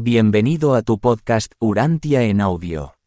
Bienvenido a tu podcast Urantia en audio.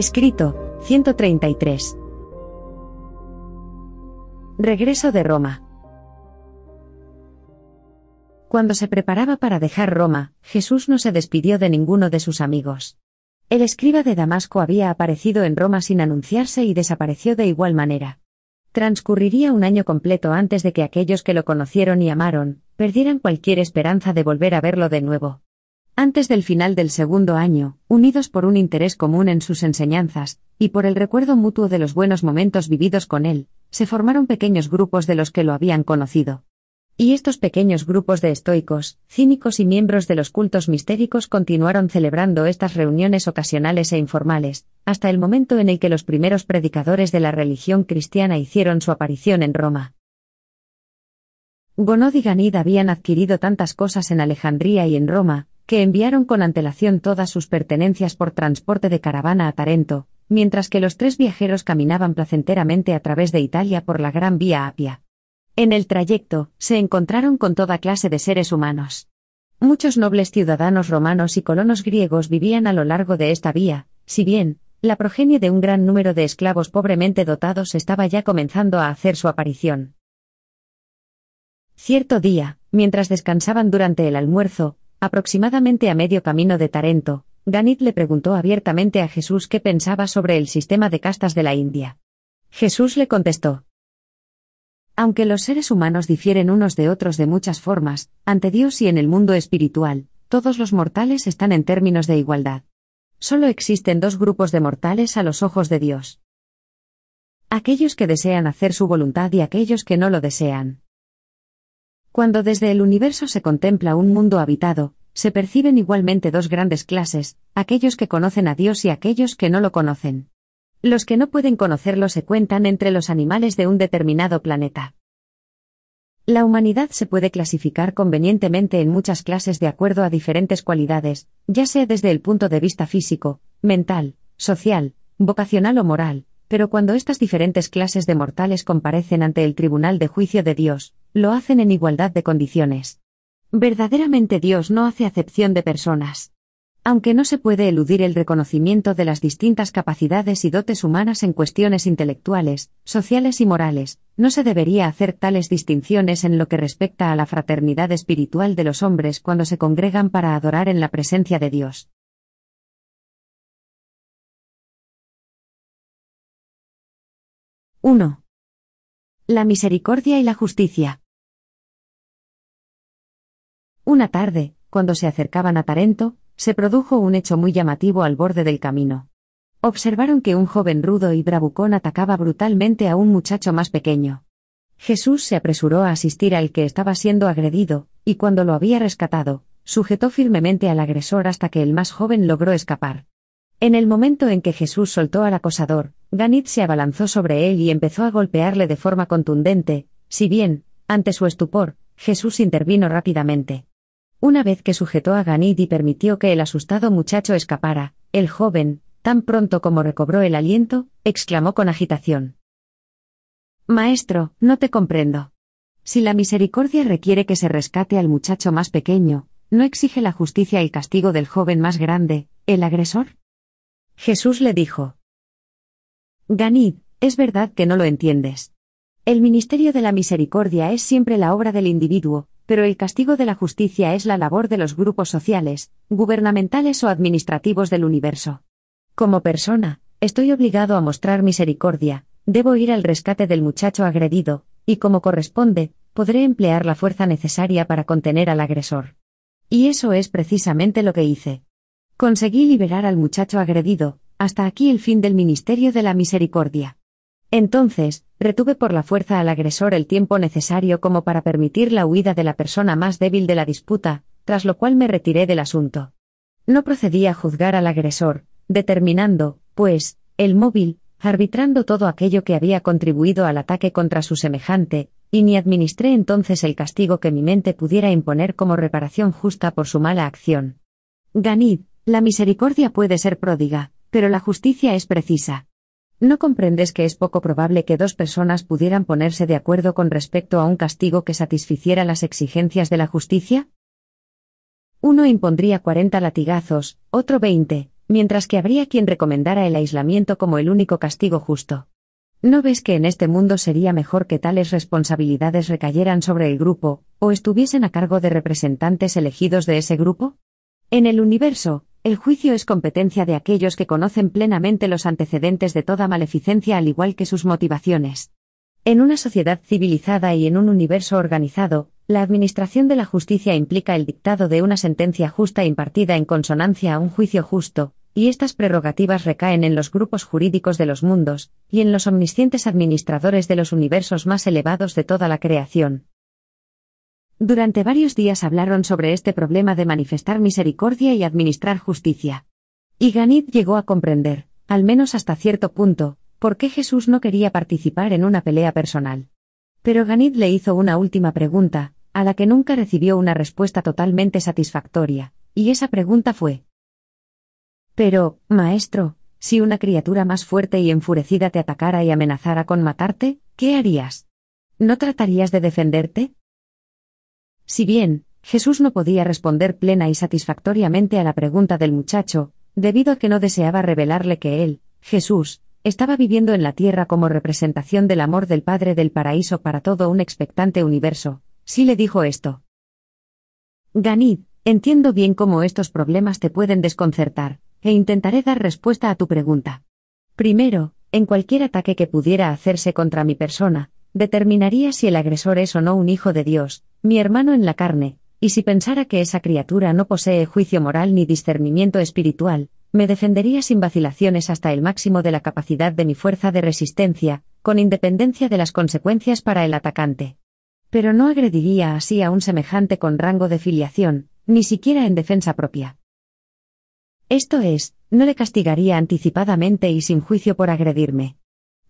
Escrito, 133. Regreso de Roma. Cuando se preparaba para dejar Roma, Jesús no se despidió de ninguno de sus amigos. El escriba de Damasco había aparecido en Roma sin anunciarse y desapareció de igual manera. Transcurriría un año completo antes de que aquellos que lo conocieron y amaron, perdieran cualquier esperanza de volver a verlo de nuevo. Antes del final del segundo año, unidos por un interés común en sus enseñanzas, y por el recuerdo mutuo de los buenos momentos vividos con él, se formaron pequeños grupos de los que lo habían conocido. Y estos pequeños grupos de estoicos, cínicos y miembros de los cultos mistéricos continuaron celebrando estas reuniones ocasionales e informales, hasta el momento en el que los primeros predicadores de la religión cristiana hicieron su aparición en Roma. Gonod y Ganid habían adquirido tantas cosas en Alejandría y en Roma, que enviaron con antelación todas sus pertenencias por transporte de caravana a Tarento, mientras que los tres viajeros caminaban placenteramente a través de Italia por la Gran Vía Apia. En el trayecto, se encontraron con toda clase de seres humanos. Muchos nobles ciudadanos romanos y colonos griegos vivían a lo largo de esta vía, si bien, la progenie de un gran número de esclavos pobremente dotados estaba ya comenzando a hacer su aparición. Cierto día, mientras descansaban durante el almuerzo, Aproximadamente a medio camino de Tarento, Ganit le preguntó abiertamente a Jesús qué pensaba sobre el sistema de castas de la India. Jesús le contestó. Aunque los seres humanos difieren unos de otros de muchas formas, ante Dios y en el mundo espiritual, todos los mortales están en términos de igualdad. Solo existen dos grupos de mortales a los ojos de Dios. Aquellos que desean hacer su voluntad y aquellos que no lo desean. Cuando desde el universo se contempla un mundo habitado, se perciben igualmente dos grandes clases, aquellos que conocen a Dios y aquellos que no lo conocen. Los que no pueden conocerlo se cuentan entre los animales de un determinado planeta. La humanidad se puede clasificar convenientemente en muchas clases de acuerdo a diferentes cualidades, ya sea desde el punto de vista físico, mental, social, vocacional o moral, pero cuando estas diferentes clases de mortales comparecen ante el tribunal de juicio de Dios, lo hacen en igualdad de condiciones. Verdaderamente Dios no hace acepción de personas. Aunque no se puede eludir el reconocimiento de las distintas capacidades y dotes humanas en cuestiones intelectuales, sociales y morales, no se debería hacer tales distinciones en lo que respecta a la fraternidad espiritual de los hombres cuando se congregan para adorar en la presencia de Dios. Una tarde, cuando se acercaban a Tarento, se produjo un hecho muy llamativo al borde del camino. Observaron que un joven rudo y bravucón atacaba brutalmente a un muchacho más pequeño. Jesús se apresuró a asistir al que estaba siendo agredido, y cuando lo había rescatado, sujetó firmemente al agresor hasta que el más joven logró escapar. En el momento en que Jesús soltó al acosador, Ganit se abalanzó sobre él y empezó a golpearle de forma contundente, si bien, ante su estupor, Jesús intervino rápidamente. Una vez que sujetó a Ganit y permitió que el asustado muchacho escapara, el joven, tan pronto como recobró el aliento, exclamó con agitación. Maestro, no te comprendo. Si la misericordia requiere que se rescate al muchacho más pequeño, ¿no exige la justicia el castigo del joven más grande, el agresor? Jesús le dijo. Ganid, es verdad que no lo entiendes. El ministerio de la misericordia es siempre la obra del individuo, pero el castigo de la justicia es la labor de los grupos sociales, gubernamentales o administrativos del universo. Como persona, estoy obligado a mostrar misericordia, debo ir al rescate del muchacho agredido, y como corresponde, podré emplear la fuerza necesaria para contener al agresor. Y eso es precisamente lo que hice. Conseguí liberar al muchacho agredido, hasta aquí el fin del ministerio de la misericordia. Entonces, retuve por la fuerza al agresor el tiempo necesario como para permitir la huida de la persona más débil de la disputa, tras lo cual me retiré del asunto. No procedí a juzgar al agresor, determinando, pues, el móvil, arbitrando todo aquello que había contribuido al ataque contra su semejante, y ni administré entonces el castigo que mi mente pudiera imponer como reparación justa por su mala acción. Ganid, la misericordia puede ser pródiga, pero la justicia es precisa. ¿No comprendes que es poco probable que dos personas pudieran ponerse de acuerdo con respecto a un castigo que satisficiera las exigencias de la justicia? Uno impondría cuarenta latigazos, otro veinte, mientras que habría quien recomendara el aislamiento como el único castigo justo. ¿No ves que en este mundo sería mejor que tales responsabilidades recayeran sobre el grupo, o estuviesen a cargo de representantes elegidos de ese grupo? En el universo, el juicio es competencia de aquellos que conocen plenamente los antecedentes de toda maleficencia al igual que sus motivaciones. En una sociedad civilizada y en un universo organizado, la administración de la justicia implica el dictado de una sentencia justa impartida en consonancia a un juicio justo, y estas prerrogativas recaen en los grupos jurídicos de los mundos, y en los omniscientes administradores de los universos más elevados de toda la creación. Durante varios días hablaron sobre este problema de manifestar misericordia y administrar justicia. Y Ganit llegó a comprender, al menos hasta cierto punto, por qué Jesús no quería participar en una pelea personal. Pero Ganit le hizo una última pregunta, a la que nunca recibió una respuesta totalmente satisfactoria, y esa pregunta fue. Pero, maestro, si una criatura más fuerte y enfurecida te atacara y amenazara con matarte, ¿qué harías? ¿No tratarías de defenderte? Si bien, Jesús no podía responder plena y satisfactoriamente a la pregunta del muchacho, debido a que no deseaba revelarle que él, Jesús, estaba viviendo en la tierra como representación del amor del Padre del paraíso para todo un expectante universo, sí le dijo esto. Ganid, entiendo bien cómo estos problemas te pueden desconcertar, e intentaré dar respuesta a tu pregunta. Primero, en cualquier ataque que pudiera hacerse contra mi persona, determinaría si el agresor es o no un hijo de Dios, mi hermano en la carne, y si pensara que esa criatura no posee juicio moral ni discernimiento espiritual, me defendería sin vacilaciones hasta el máximo de la capacidad de mi fuerza de resistencia, con independencia de las consecuencias para el atacante. Pero no agrediría así a un semejante con rango de filiación, ni siquiera en defensa propia. Esto es, no le castigaría anticipadamente y sin juicio por agredirme.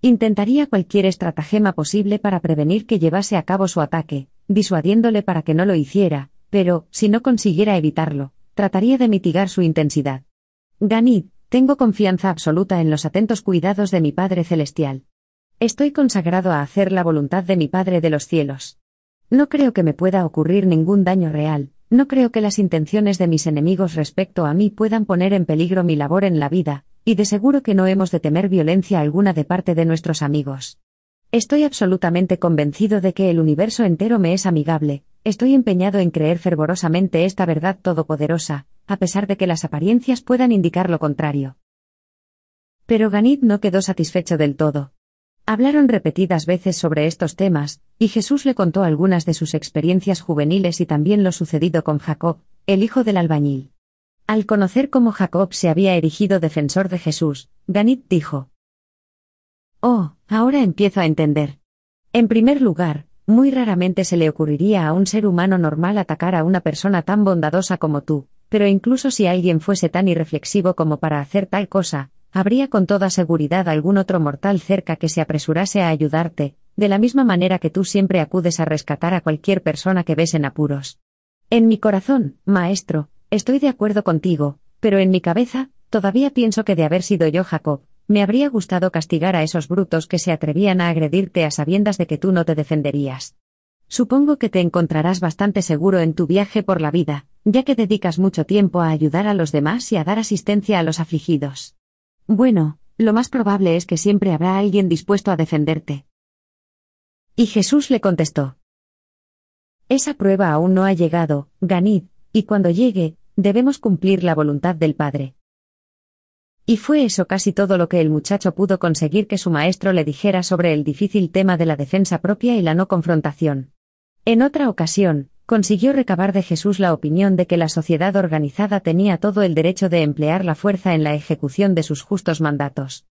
Intentaría cualquier estratagema posible para prevenir que llevase a cabo su ataque, disuadiéndole para que no lo hiciera, pero, si no consiguiera evitarlo, trataría de mitigar su intensidad. Ganid, tengo confianza absoluta en los atentos cuidados de mi Padre Celestial. Estoy consagrado a hacer la voluntad de mi Padre de los cielos. No creo que me pueda ocurrir ningún daño real, no creo que las intenciones de mis enemigos respecto a mí puedan poner en peligro mi labor en la vida, y de seguro que no hemos de temer violencia alguna de parte de nuestros amigos. Estoy absolutamente convencido de que el universo entero me es amigable, estoy empeñado en creer fervorosamente esta verdad todopoderosa, a pesar de que las apariencias puedan indicar lo contrario. Pero Ganit no quedó satisfecho del todo. Hablaron repetidas veces sobre estos temas, y Jesús le contó algunas de sus experiencias juveniles y también lo sucedido con Jacob, el hijo del albañil. Al conocer cómo Jacob se había erigido defensor de Jesús, Ganit dijo, Oh, ahora empiezo a entender. En primer lugar, muy raramente se le ocurriría a un ser humano normal atacar a una persona tan bondadosa como tú, pero incluso si alguien fuese tan irreflexivo como para hacer tal cosa, habría con toda seguridad algún otro mortal cerca que se apresurase a ayudarte, de la misma manera que tú siempre acudes a rescatar a cualquier persona que ves en apuros. En mi corazón, maestro, Estoy de acuerdo contigo, pero en mi cabeza, todavía pienso que de haber sido yo Jacob, me habría gustado castigar a esos brutos que se atrevían a agredirte a sabiendas de que tú no te defenderías. Supongo que te encontrarás bastante seguro en tu viaje por la vida, ya que dedicas mucho tiempo a ayudar a los demás y a dar asistencia a los afligidos. Bueno, lo más probable es que siempre habrá alguien dispuesto a defenderte. Y Jesús le contestó. Esa prueba aún no ha llegado, Ganid, y cuando llegue, debemos cumplir la voluntad del Padre. Y fue eso casi todo lo que el muchacho pudo conseguir que su maestro le dijera sobre el difícil tema de la defensa propia y la no confrontación. En otra ocasión, consiguió recabar de Jesús la opinión de que la sociedad organizada tenía todo el derecho de emplear la fuerza en la ejecución de sus justos mandatos.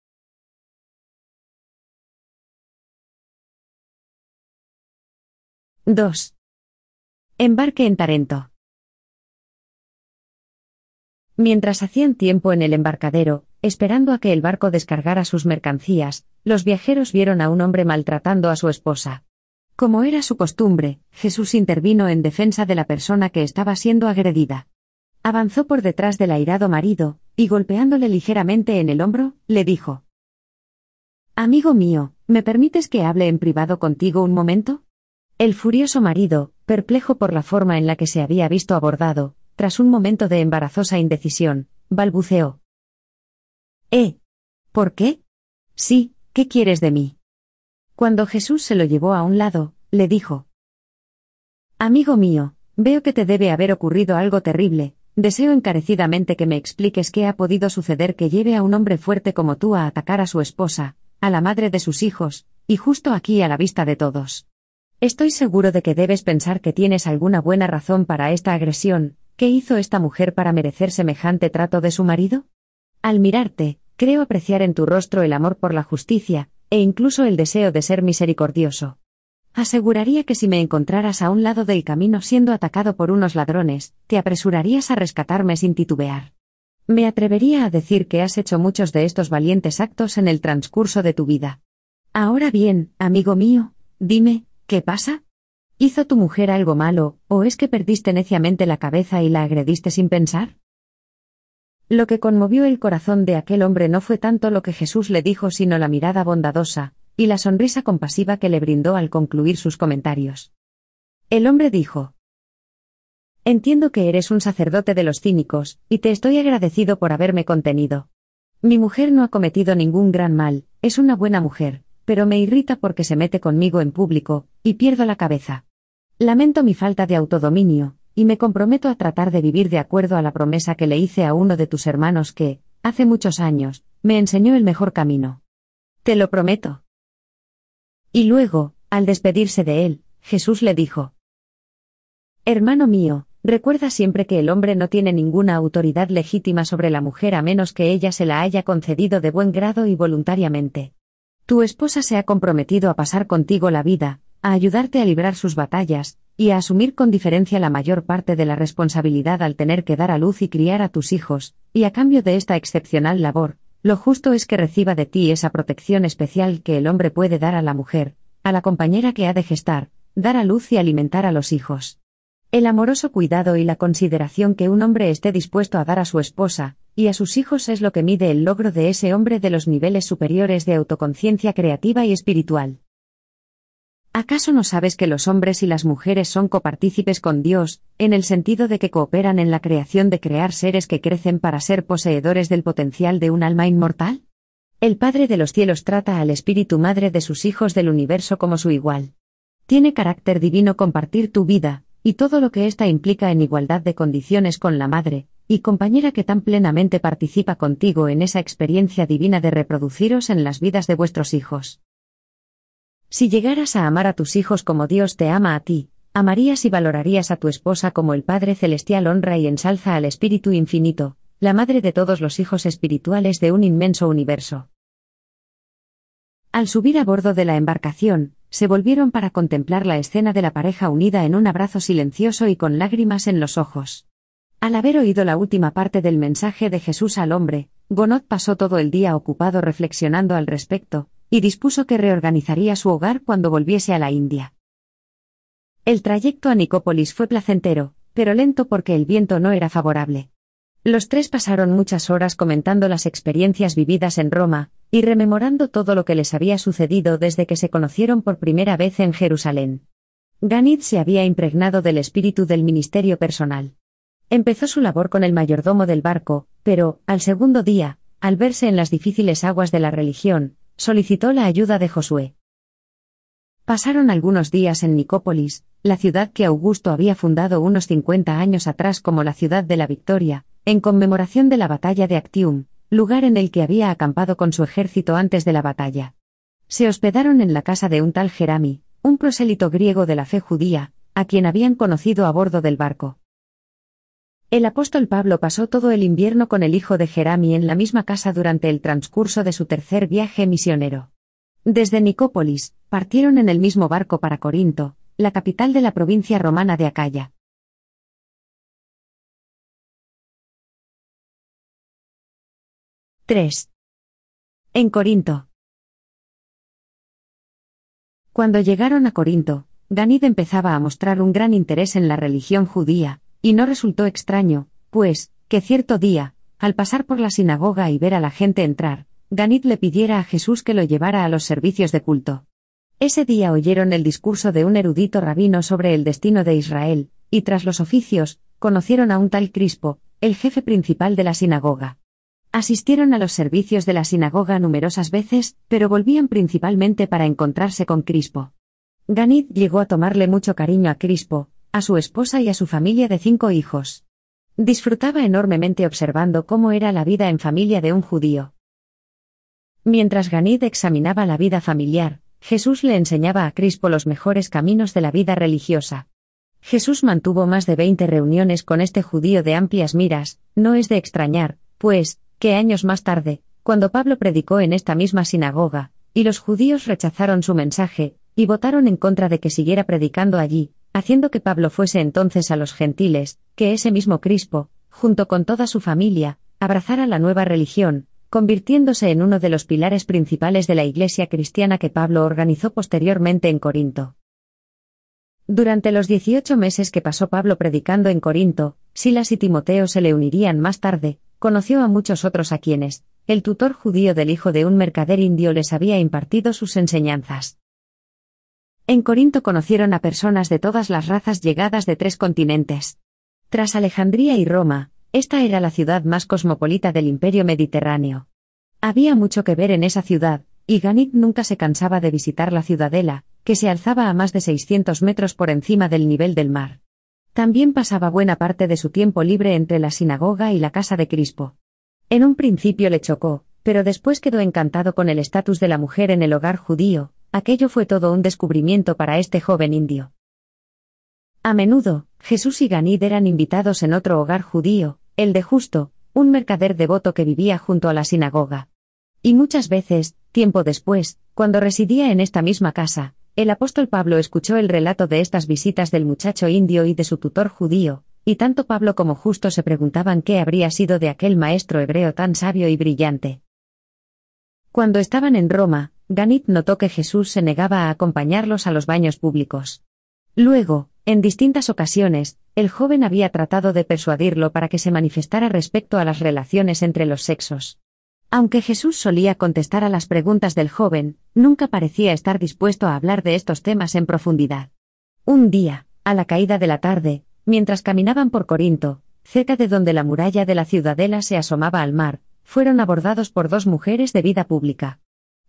—2. Embarque en Tarento. Mientras hacían tiempo en el embarcadero, esperando a que el barco descargara sus mercancías, los viajeros vieron a un hombre maltratando a su esposa. Como era su costumbre, Jesús intervino en defensa de la persona que estaba siendo agredida. Avanzó por detrás del airado marido, y golpeándole ligeramente en el hombro, le dijo. Amigo mío, ¿me permites que hable en privado contigo un momento? El furioso marido, perplejo por la forma en la que se había visto abordado, tras un momento de embarazosa indecisión, balbuceó. ¿Eh? ¿Por qué? Sí, ¿qué quieres de mí? Cuando Jesús se lo llevó a un lado, le dijo. Amigo mío, veo que te debe haber ocurrido algo terrible, deseo encarecidamente que me expliques qué ha podido suceder que lleve a un hombre fuerte como tú a atacar a su esposa, a la madre de sus hijos, y justo aquí a la vista de todos. Estoy seguro de que debes pensar que tienes alguna buena razón para esta agresión, ¿qué hizo esta mujer para merecer semejante trato de su marido? Al mirarte, creo apreciar en tu rostro el amor por la justicia, e incluso el deseo de ser misericordioso. Aseguraría que si me encontraras a un lado del camino siendo atacado por unos ladrones, te apresurarías a rescatarme sin titubear. Me atrevería a decir que has hecho muchos de estos valientes actos en el transcurso de tu vida. Ahora bien, amigo mío, dime, ¿qué pasa? ¿Hizo tu mujer algo malo, o es que perdiste neciamente la cabeza y la agrediste sin pensar? Lo que conmovió el corazón de aquel hombre no fue tanto lo que Jesús le dijo, sino la mirada bondadosa, y la sonrisa compasiva que le brindó al concluir sus comentarios. El hombre dijo, Entiendo que eres un sacerdote de los cínicos, y te estoy agradecido por haberme contenido. Mi mujer no ha cometido ningún gran mal, es una buena mujer, pero me irrita porque se mete conmigo en público, y pierdo la cabeza. Lamento mi falta de autodominio, y me comprometo a tratar de vivir de acuerdo a la promesa que le hice a uno de tus hermanos que, hace muchos años, me enseñó el mejor camino. Te lo prometo. Y luego, al despedirse de él, Jesús le dijo, Hermano mío, recuerda siempre que el hombre no tiene ninguna autoridad legítima sobre la mujer a menos que ella se la haya concedido de buen grado y voluntariamente. Tu esposa se ha comprometido a pasar contigo la vida, a ayudarte a librar sus batallas, y a asumir con diferencia la mayor parte de la responsabilidad al tener que dar a luz y criar a tus hijos, y a cambio de esta excepcional labor, lo justo es que reciba de ti esa protección especial que el hombre puede dar a la mujer, a la compañera que ha de gestar, dar a luz y alimentar a los hijos. El amoroso cuidado y la consideración que un hombre esté dispuesto a dar a su esposa, y a sus hijos es lo que mide el logro de ese hombre de los niveles superiores de autoconciencia creativa y espiritual. ¿Acaso no sabes que los hombres y las mujeres son copartícipes con Dios, en el sentido de que cooperan en la creación de crear seres que crecen para ser poseedores del potencial de un alma inmortal? El Padre de los cielos trata al Espíritu Madre de sus hijos del universo como su igual. Tiene carácter divino compartir tu vida, y todo lo que ésta implica en igualdad de condiciones con la Madre, y compañera que tan plenamente participa contigo en esa experiencia divina de reproduciros en las vidas de vuestros hijos. Si llegaras a amar a tus hijos como Dios te ama a ti, amarías y valorarías a tu esposa como el Padre Celestial honra y ensalza al Espíritu Infinito, la madre de todos los hijos espirituales de un inmenso universo. Al subir a bordo de la embarcación, se volvieron para contemplar la escena de la pareja unida en un abrazo silencioso y con lágrimas en los ojos. Al haber oído la última parte del mensaje de Jesús al hombre, Gonot pasó todo el día ocupado reflexionando al respecto, y dispuso que reorganizaría su hogar cuando volviese a la India. El trayecto a Nicópolis fue placentero, pero lento porque el viento no era favorable. Los tres pasaron muchas horas comentando las experiencias vividas en Roma, y rememorando todo lo que les había sucedido desde que se conocieron por primera vez en Jerusalén. Ganit se había impregnado del espíritu del ministerio personal. Empezó su labor con el mayordomo del barco, pero, al segundo día, al verse en las difíciles aguas de la religión, solicitó la ayuda de Josué. Pasaron algunos días en Nicópolis, la ciudad que Augusto había fundado unos 50 años atrás como la ciudad de la Victoria, en conmemoración de la batalla de Actium, lugar en el que había acampado con su ejército antes de la batalla. Se hospedaron en la casa de un tal Jerami, un prosélito griego de la fe judía, a quien habían conocido a bordo del barco. El apóstol Pablo pasó todo el invierno con el hijo de Jerami en la misma casa durante el transcurso de su tercer viaje misionero. Desde Nicópolis, partieron en el mismo barco para Corinto, la capital de la provincia romana de Acaya. —3. En Corinto. Cuando llegaron a Corinto, Ganid empezaba a mostrar un gran interés en la religión judía, y no resultó extraño, pues, que cierto día, al pasar por la sinagoga y ver a la gente entrar, Ganit le pidiera a Jesús que lo llevara a los servicios de culto. Ese día oyeron el discurso de un erudito rabino sobre el destino de Israel, y tras los oficios, conocieron a un tal Crispo, el jefe principal de la sinagoga. Asistieron a los servicios de la sinagoga numerosas veces, pero volvían principalmente para encontrarse con Crispo. Ganit llegó a tomarle mucho cariño a Crispo, a su esposa y a su familia de cinco hijos. Disfrutaba enormemente observando cómo era la vida en familia de un judío. Mientras Ganid examinaba la vida familiar, Jesús le enseñaba a Crispo los mejores caminos de la vida religiosa. Jesús mantuvo más de veinte reuniones con este judío de amplias miras, no es de extrañar, pues, que años más tarde, cuando Pablo predicó en esta misma sinagoga, y los judíos rechazaron su mensaje, y votaron en contra de que siguiera predicando allí, haciendo que Pablo fuese entonces a los gentiles, que ese mismo Crispo, junto con toda su familia, abrazara la nueva religión, convirtiéndose en uno de los pilares principales de la iglesia cristiana que Pablo organizó posteriormente en Corinto. Durante los 18 meses que pasó Pablo predicando en Corinto, Silas y Timoteo se le unirían más tarde, conoció a muchos otros a quienes, el tutor judío del hijo de un mercader indio les había impartido sus enseñanzas. En Corinto conocieron a personas de todas las razas llegadas de tres continentes. Tras Alejandría y Roma, esta era la ciudad más cosmopolita del imperio mediterráneo. Había mucho que ver en esa ciudad, y Ganit nunca se cansaba de visitar la ciudadela, que se alzaba a más de 600 metros por encima del nivel del mar. También pasaba buena parte de su tiempo libre entre la sinagoga y la casa de Crispo. En un principio le chocó, pero después quedó encantado con el estatus de la mujer en el hogar judío, Aquello fue todo un descubrimiento para este joven indio. A menudo, Jesús y Ganid eran invitados en otro hogar judío, el de Justo, un mercader devoto que vivía junto a la sinagoga. Y muchas veces, tiempo después, cuando residía en esta misma casa, el apóstol Pablo escuchó el relato de estas visitas del muchacho indio y de su tutor judío, y tanto Pablo como Justo se preguntaban qué habría sido de aquel maestro hebreo tan sabio y brillante. Cuando estaban en Roma, Ganit notó que Jesús se negaba a acompañarlos a los baños públicos. Luego, en distintas ocasiones, el joven había tratado de persuadirlo para que se manifestara respecto a las relaciones entre los sexos. Aunque Jesús solía contestar a las preguntas del joven, nunca parecía estar dispuesto a hablar de estos temas en profundidad. Un día, a la caída de la tarde, mientras caminaban por Corinto, cerca de donde la muralla de la ciudadela se asomaba al mar, fueron abordados por dos mujeres de vida pública.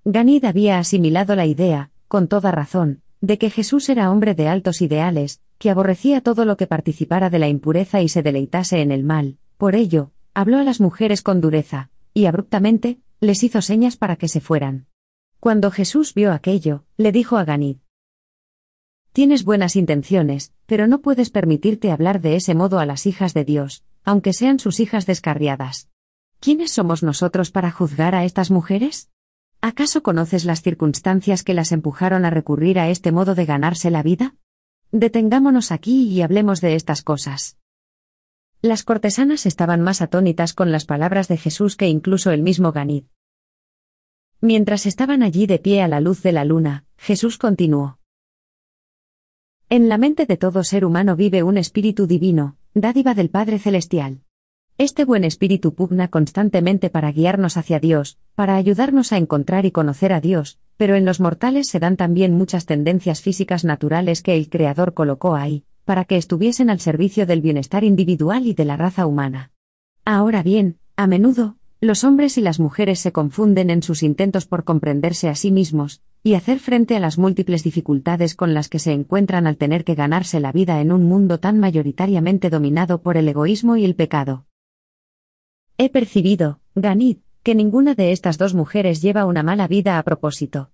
Ganid había asimilado la idea, con toda razón, de que Jesús era hombre de altos ideales, que aborrecía todo lo que participara de la impureza y se deleitase en el mal, por ello, habló a las mujeres con dureza, y abruptamente, les hizo señas para que se fueran. Cuando Jesús vio aquello, le dijo a Ganid, Tienes buenas intenciones, pero no puedes permitirte hablar de ese modo a las hijas de Dios, aunque sean sus hijas descarriadas. ¿Quiénes somos nosotros para juzgar a estas mujeres? ¿Acaso conoces las circunstancias que las empujaron a recurrir a este modo de ganarse la vida? Detengámonos aquí y hablemos de estas cosas. Las cortesanas estaban más atónitas con las palabras de Jesús que incluso el mismo Ganid. Mientras estaban allí de pie a la luz de la luna, Jesús continuó. En la mente de todo ser humano vive un espíritu divino, dádiva del Padre Celestial. Este buen espíritu pugna constantemente para guiarnos hacia Dios, para ayudarnos a encontrar y conocer a Dios, pero en los mortales se dan también muchas tendencias físicas naturales que el Creador colocó ahí, para que estuviesen al servicio del bienestar individual y de la raza humana. Ahora bien, a menudo, los hombres y las mujeres se confunden en sus intentos por comprenderse a sí mismos, y hacer frente a las múltiples dificultades con las que se encuentran al tener que ganarse la vida en un mundo tan mayoritariamente dominado por el egoísmo y el pecado. He percibido, Ganid, que ninguna de estas dos mujeres lleva una mala vida a propósito.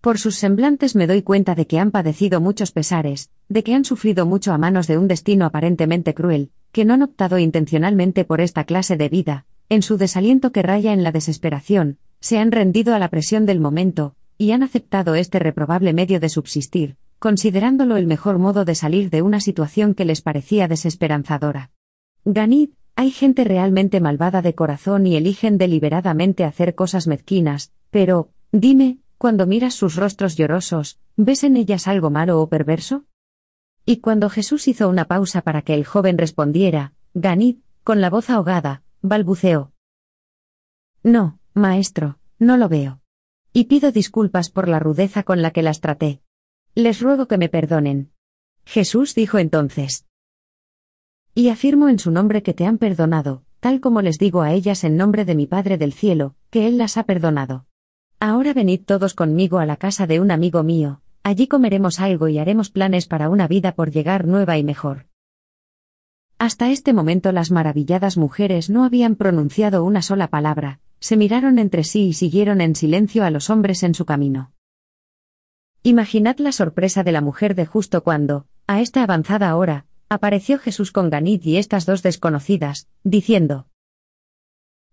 Por sus semblantes me doy cuenta de que han padecido muchos pesares, de que han sufrido mucho a manos de un destino aparentemente cruel, que no han optado intencionalmente por esta clase de vida, en su desaliento que raya en la desesperación, se han rendido a la presión del momento, y han aceptado este reprobable medio de subsistir, considerándolo el mejor modo de salir de una situación que les parecía desesperanzadora. Ganid, hay gente realmente malvada de corazón y eligen deliberadamente hacer cosas mezquinas, pero, dime, cuando miras sus rostros llorosos, ¿ves en ellas algo malo o perverso? Y cuando Jesús hizo una pausa para que el joven respondiera, Ganid, con la voz ahogada, balbuceó. No, maestro, no lo veo. Y pido disculpas por la rudeza con la que las traté. Les ruego que me perdonen. Jesús dijo entonces. Y afirmo en su nombre que te han perdonado, tal como les digo a ellas en nombre de mi Padre del cielo, que Él las ha perdonado. Ahora venid todos conmigo a la casa de un amigo mío, allí comeremos algo y haremos planes para una vida por llegar nueva y mejor. Hasta este momento las maravilladas mujeres no habían pronunciado una sola palabra, se miraron entre sí y siguieron en silencio a los hombres en su camino. Imaginad la sorpresa de la mujer de justo cuando, a esta avanzada hora, apareció Jesús con Ganid y estas dos desconocidas, diciendo,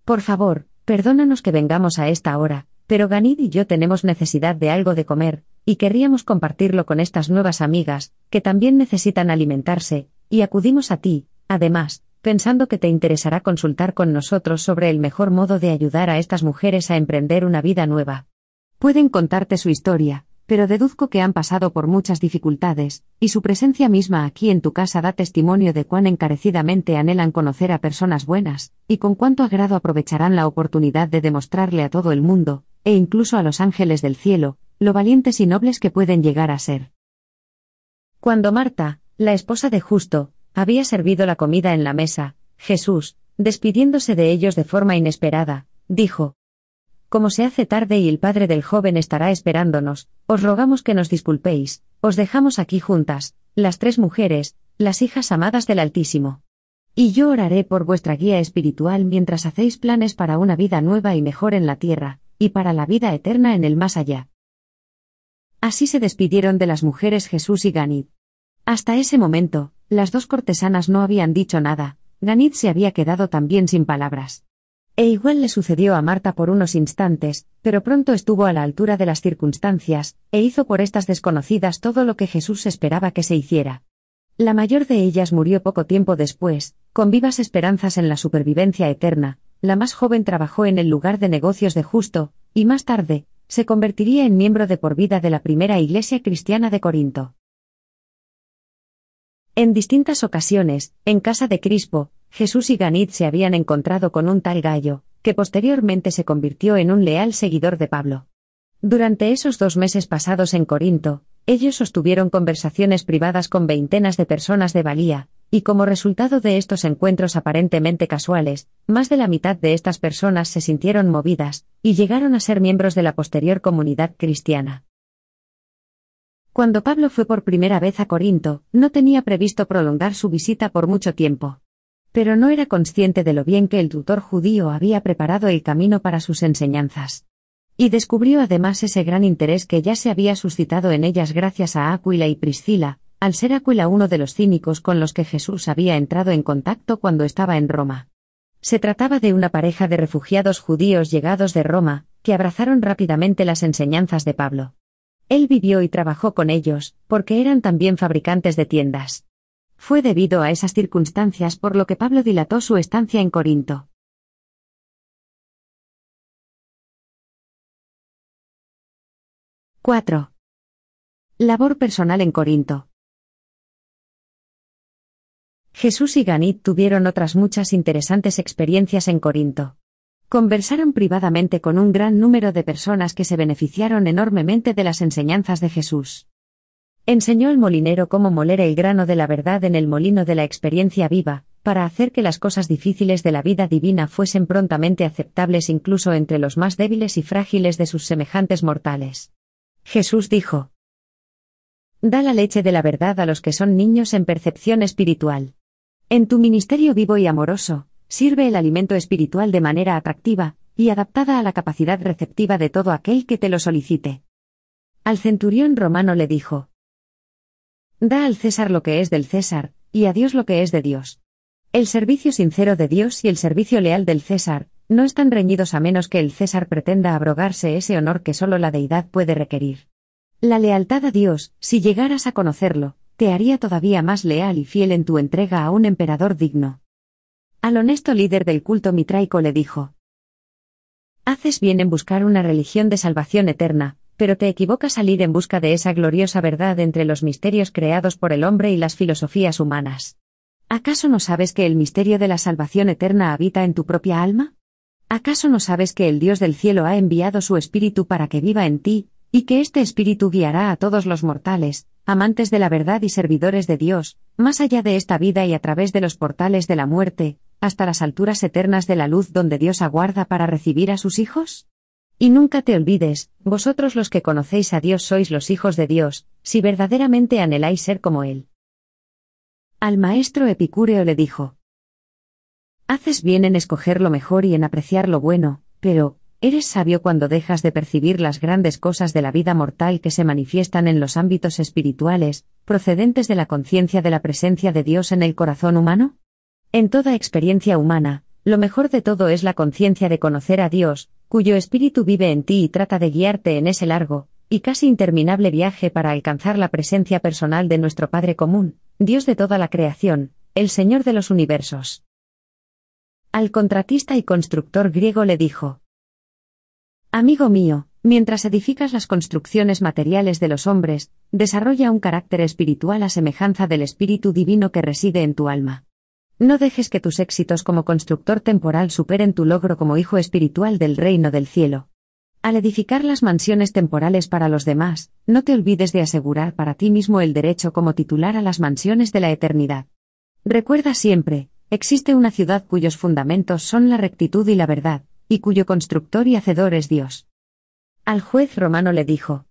Por favor, perdónanos que vengamos a esta hora, pero Ganid y yo tenemos necesidad de algo de comer, y querríamos compartirlo con estas nuevas amigas, que también necesitan alimentarse, y acudimos a ti, además, pensando que te interesará consultar con nosotros sobre el mejor modo de ayudar a estas mujeres a emprender una vida nueva. Pueden contarte su historia, pero deduzco que han pasado por muchas dificultades, y su presencia misma aquí en tu casa da testimonio de cuán encarecidamente anhelan conocer a personas buenas, y con cuánto agrado aprovecharán la oportunidad de demostrarle a todo el mundo, e incluso a los ángeles del cielo, lo valientes y nobles que pueden llegar a ser. Cuando Marta, la esposa de Justo, había servido la comida en la mesa, Jesús, despidiéndose de ellos de forma inesperada, dijo, Como se hace tarde y el padre del joven estará esperándonos, os rogamos que nos disculpéis, os dejamos aquí juntas, las tres mujeres, las hijas amadas del Altísimo. Y yo oraré por vuestra guía espiritual mientras hacéis planes para una vida nueva y mejor en la tierra, y para la vida eterna en el más allá. Así se despidieron de las mujeres Jesús y Ganid. Hasta ese momento, las dos cortesanas no habían dicho nada, Ganid se había quedado también sin palabras. E igual le sucedió a Marta por unos instantes, pero pronto estuvo a la altura de las circunstancias, e hizo por estas desconocidas todo lo que Jesús esperaba que se hiciera. La mayor de ellas murió poco tiempo después, con vivas esperanzas en la supervivencia eterna, la más joven trabajó en el lugar de negocios de Justo, y más tarde, se convertiría en miembro de por vida de la primera iglesia cristiana de Corinto. En distintas ocasiones, en casa de Crispo, Jesús y Ganit se habían encontrado con un tal gallo, que posteriormente se convirtió en un leal seguidor de Pablo. Durante esos dos meses pasados en Corinto, ellos sostuvieron conversaciones privadas con veintenas de personas de valía, y como resultado de estos encuentros aparentemente casuales, más de la mitad de estas personas se sintieron movidas, y llegaron a ser miembros de la posterior comunidad cristiana. Cuando Pablo fue por primera vez a Corinto, no tenía previsto prolongar su visita por mucho tiempo. Pero no era consciente de lo bien que el tutor judío había preparado el camino para sus enseñanzas. Y descubrió además ese gran interés que ya se había suscitado en ellas gracias a Aquila y Priscila, al ser Aquila uno de los cínicos con los que Jesús había entrado en contacto cuando estaba en Roma. Se trataba de una pareja de refugiados judíos llegados de Roma, que abrazaron rápidamente las enseñanzas de Pablo. Él vivió y trabajó con ellos, porque eran también fabricantes de tiendas. Fue debido a esas circunstancias por lo que Pablo dilató su estancia en Corinto. ¡4! Labor personal en Corinto. Jesús y Ganit tuvieron otras muchas interesantes experiencias en Corinto. Conversaron privadamente con un gran número de personas que se beneficiaron enormemente de las enseñanzas de Jesús. Enseñó el molinero cómo moler el grano de la verdad en el molino de la experiencia viva, para hacer que las cosas difíciles de la vida divina fuesen prontamente aceptables incluso entre los más débiles y frágiles de sus semejantes mortales. Jesús dijo, Da la leche de la verdad a los que son niños en percepción espiritual. En tu ministerio vivo y amoroso, Sirve el alimento espiritual de manera atractiva, y adaptada a la capacidad receptiva de todo aquel que te lo solicite. Al centurión romano le dijo, Da al César lo que es del César, y a Dios lo que es de Dios. El servicio sincero de Dios y el servicio leal del César, no están reñidos a menos que el César pretenda abrogarse ese honor que solo la deidad puede requerir. La lealtad a Dios, si llegaras a conocerlo, te haría todavía más leal y fiel en tu entrega a un emperador digno. Al honesto líder del culto mitraico le dijo, Haces bien en buscar una religión de salvación eterna, pero te equivocas al ir en busca de esa gloriosa verdad entre los misterios creados por el hombre y las filosofías humanas. ¿Acaso no sabes que el misterio de la salvación eterna habita en tu propia alma? ¿Acaso no sabes que el Dios del cielo ha enviado su Espíritu para que viva en ti, y que este Espíritu guiará a todos los mortales, amantes de la verdad y servidores de Dios, más allá de esta vida y a través de los portales de la muerte, hasta las alturas eternas de la luz donde Dios aguarda para recibir a sus hijos? Y nunca te olvides, vosotros los que conocéis a Dios sois los hijos de Dios, si verdaderamente anheláis ser como Él. Al maestro Epicúreo le dijo, Haces bien en escoger lo mejor y en apreciar lo bueno, pero, eres sabio cuando dejas de percibir las grandes cosas de la vida mortal que se manifiestan en los ámbitos espirituales, procedentes de la conciencia de la presencia de Dios en el corazón humano? En toda experiencia humana, lo mejor de todo es la conciencia de conocer a Dios, cuyo espíritu vive en ti y trata de guiarte en ese largo, y casi interminable viaje para alcanzar la presencia personal de nuestro Padre común, Dios de toda la creación, el Señor de los universos. Al contratista y constructor griego le dijo, Amigo mío, mientras edificas las construcciones materiales de los hombres, desarrolla un carácter espiritual a semejanza del espíritu divino que reside en tu alma. No dejes que tus éxitos como constructor temporal superen tu logro como hijo espiritual del reino del cielo. Al edificar las mansiones temporales para los demás, no te olvides de asegurar para ti mismo el derecho como titular a las mansiones de la eternidad. Recuerda siempre, existe una ciudad cuyos fundamentos son la rectitud y la verdad, y cuyo constructor y hacedor es Dios. Al juez romano le dijo,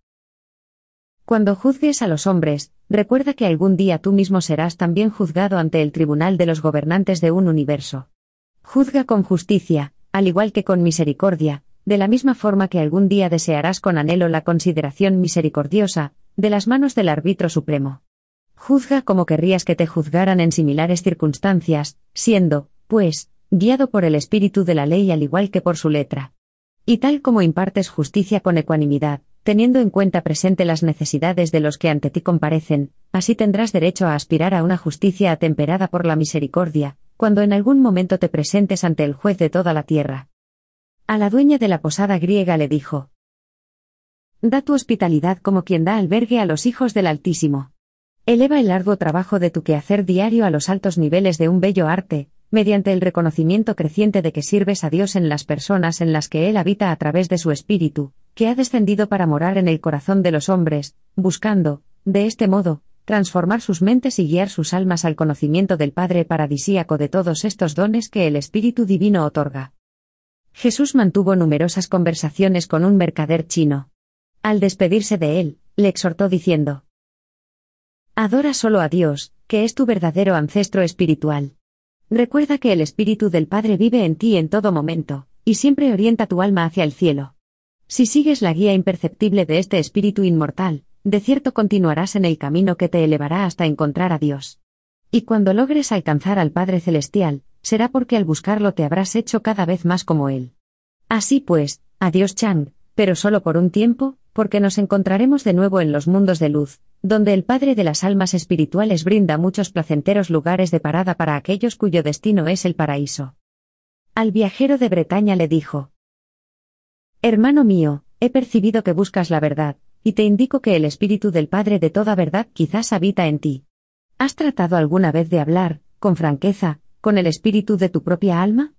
Cuando juzgues a los hombres, recuerda que algún día tú mismo serás también juzgado ante el tribunal de los gobernantes de un universo. Juzga con justicia, al igual que con misericordia, de la misma forma que algún día desearás con anhelo la consideración misericordiosa, de las manos del árbitro supremo. Juzga como querrías que te juzgaran en similares circunstancias, siendo, pues, guiado por el espíritu de la ley al igual que por su letra. Y tal como impartes justicia con ecuanimidad, teniendo en cuenta presente las necesidades de los que ante ti comparecen, así tendrás derecho a aspirar a una justicia atemperada por la misericordia, cuando en algún momento te presentes ante el juez de toda la tierra. A la dueña de la posada griega le dijo, Da tu hospitalidad como quien da albergue a los hijos del Altísimo. Eleva el largo trabajo de tu quehacer diario a los altos niveles de un bello arte, mediante el reconocimiento creciente de que sirves a Dios en las personas en las que Él habita a través de su Espíritu, que ha descendido para morar en el corazón de los hombres, buscando, de este modo, transformar sus mentes y guiar sus almas al conocimiento del Padre paradisíaco de todos estos dones que el Espíritu Divino otorga. Jesús mantuvo numerosas conversaciones con un mercader chino. Al despedirse de él, le exhortó diciendo, Adora solo a Dios, que es tu verdadero ancestro espiritual. Recuerda que el Espíritu del Padre vive en ti en todo momento, y siempre orienta tu alma hacia el cielo. Si sigues la guía imperceptible de este espíritu inmortal, de cierto continuarás en el camino que te elevará hasta encontrar a Dios. Y cuando logres alcanzar al Padre Celestial, será porque al buscarlo te habrás hecho cada vez más como Él. Así pues, adiós Chang, pero solo por un tiempo, porque nos encontraremos de nuevo en los mundos de luz, donde el Padre de las almas espirituales brinda muchos placenteros lugares de parada para aquellos cuyo destino es el paraíso. Al viajero de Bretaña le dijo, Hermano mío, he percibido que buscas la verdad, y te indico que el Espíritu del Padre de toda verdad quizás habita en ti. ¿Has tratado alguna vez de hablar, con franqueza, con el espíritu de tu propia alma?